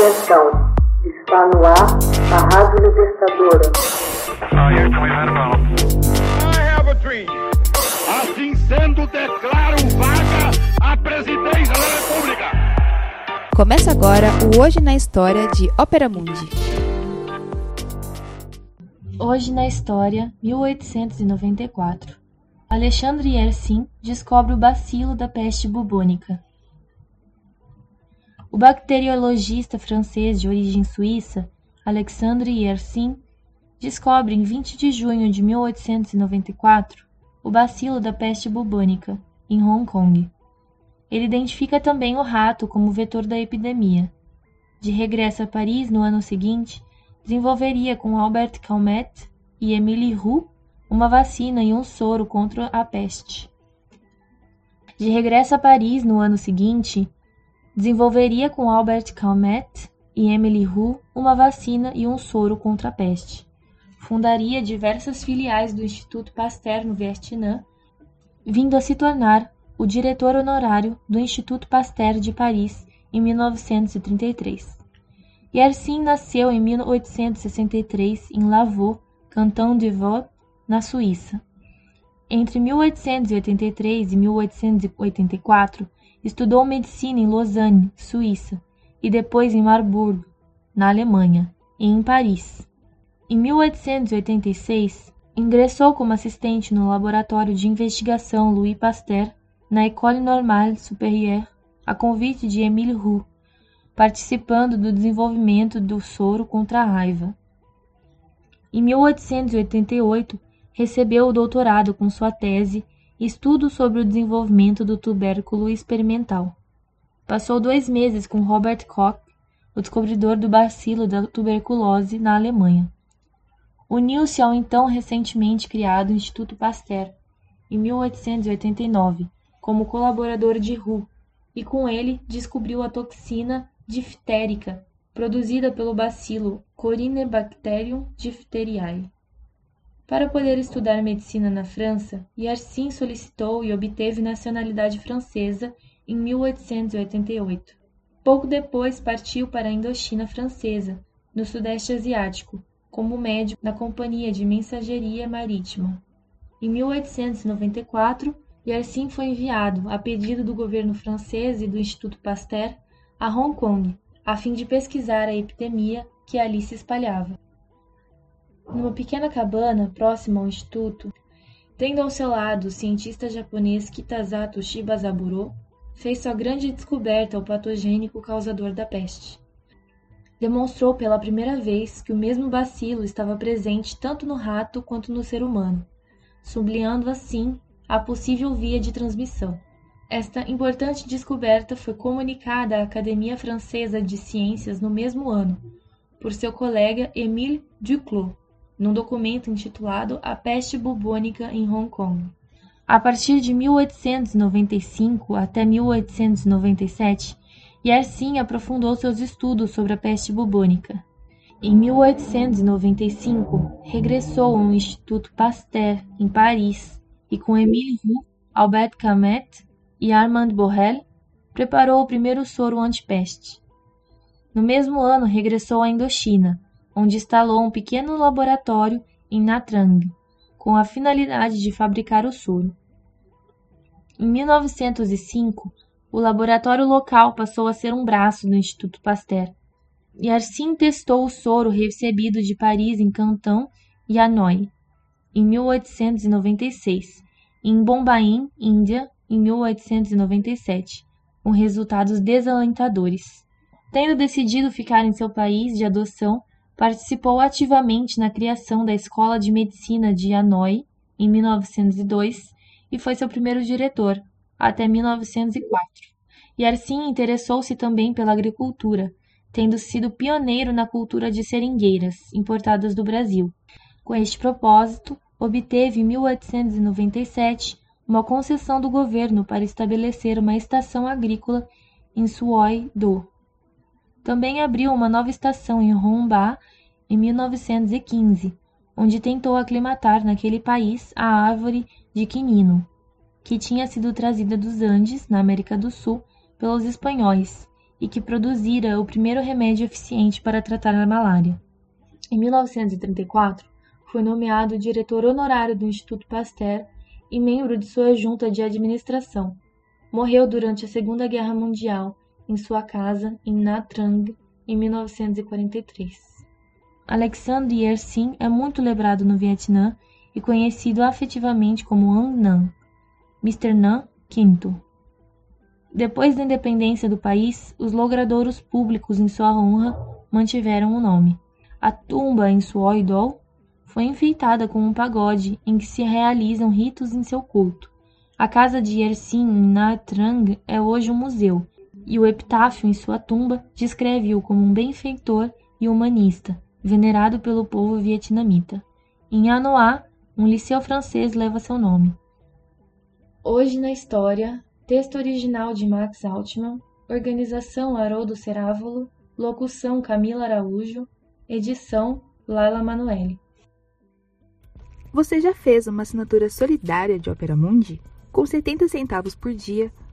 Atenção, está no ar a Rádio Libertadora. Assim sendo, declaro vaga a presidência da República. Começa agora o Hoje na História de Ópera Mundi. Hoje na História, 1894. Alexandre Yersin descobre o bacilo da peste bubônica. O bacteriologista francês de origem suíça, Alexandre Yersin, descobre em 20 de junho de 1894 o bacilo da peste bubônica, em Hong Kong. Ele identifica também o rato como vetor da epidemia. De regresso a Paris no ano seguinte, desenvolveria com Albert Calmet e Émile Roux uma vacina e um soro contra a peste. De regresso a Paris no ano seguinte, desenvolveria com Albert Calmet e Emily Hu uma vacina e um soro contra a peste. Fundaria diversas filiais do Instituto Pasteur no Vietnã, vindo a se tornar o diretor honorário do Instituto Pasteur de Paris em 1933. Yersin nasceu em 1863 em Lavaux, Canton de Vaud, na Suíça. Entre 1883 e 1884, Estudou medicina em Lausanne, Suíça, e depois em Marburgo, na Alemanha, e em Paris. Em 1886, ingressou como assistente no laboratório de investigação Louis Pasteur na École Normale Supérieure, a convite de Émile Roux, participando do desenvolvimento do soro contra a raiva. Em 1888, recebeu o doutorado com sua tese Estudo sobre o desenvolvimento do tubérculo experimental. Passou dois meses com Robert Koch, o descobridor do bacilo da tuberculose na Alemanha. Uniu-se ao então recentemente criado Instituto Pasteur, em 1889, como colaborador de Roux, e com ele descobriu a toxina diftérica produzida pelo bacilo Corynebacterium diphtheriae. Para poder estudar medicina na França, Yersin solicitou e obteve nacionalidade francesa em 1888. Pouco depois partiu para a Indochina Francesa, no Sudeste Asiático, como médico na Companhia de Mensageria Marítima. Em 1894, Yersin foi enviado, a pedido do governo francês e do Instituto Pasteur, a Hong Kong, a fim de pesquisar a epidemia que ali se espalhava. Numa pequena cabana próxima ao instituto, tendo ao seu lado o cientista japonês Kitazato Shibazaburo, fez sua grande descoberta ao patogênico causador da peste. Demonstrou pela primeira vez que o mesmo bacilo estava presente tanto no rato quanto no ser humano, sublinhando assim a possível via de transmissão. Esta importante descoberta foi comunicada à Academia Francesa de Ciências no mesmo ano, por seu colega Émile Duclos, num documento intitulado A Peste Bubônica em Hong Kong. A partir de 1895 até 1897, Yersin aprofundou seus estudos sobre a peste bubônica. Em 1895, regressou ao Instituto Pasteur, em Paris, e com Émile Roux, Albert Camus e Armand Borrell, preparou o primeiro soro antipeste. No mesmo ano, regressou à Indochina, onde instalou um pequeno laboratório em Natrang, com a finalidade de fabricar o soro. Em 1905, o laboratório local passou a ser um braço do Instituto Pasteur, e assim testou o soro recebido de Paris em Canton e Hanoi, em 1896, e em Bombaim, Índia, em 1897, com resultados desalentadores. Tendo decidido ficar em seu país de adoção, Participou ativamente na criação da Escola de Medicina de Hanoi em 1902 e foi seu primeiro diretor, até 1904. E assim interessou-se também pela agricultura, tendo sido pioneiro na cultura de seringueiras, importadas do Brasil. Com este propósito, obteve em 1897 uma concessão do governo para estabelecer uma estação agrícola em Suoi-do. Também abriu uma nova estação em Romba em 1915, onde tentou aclimatar naquele país a árvore de quinino, que tinha sido trazida dos Andes, na América do Sul, pelos espanhóis e que produzira o primeiro remédio eficiente para tratar a malária. Em 1934, foi nomeado diretor honorário do Instituto Pasteur e membro de sua junta de administração. Morreu durante a Segunda Guerra Mundial em sua casa em Nha Trang em 1943. Alexandre Yersin é muito lembrado no Vietnã e conhecido afetivamente como An Nam, Mr. Nam V. Depois da independência do país, os logradouros públicos em sua honra mantiveram o nome. A tumba em Suoi Dol foi enfeitada com um pagode em que se realizam ritos em seu culto. A casa de Yersin em Nha Trang é hoje um museu, e o epitáfio em sua tumba descreve-o como um benfeitor e humanista, venerado pelo povo vietnamita. Em Anoá, um liceu francês leva seu nome. Hoje na História, texto original de Max Altman, organização Haroldo Cerávolo, locução Camila Araújo, edição Laila Manoeli. Você já fez uma assinatura solidária de Opera Mundi? Com 70 centavos por dia,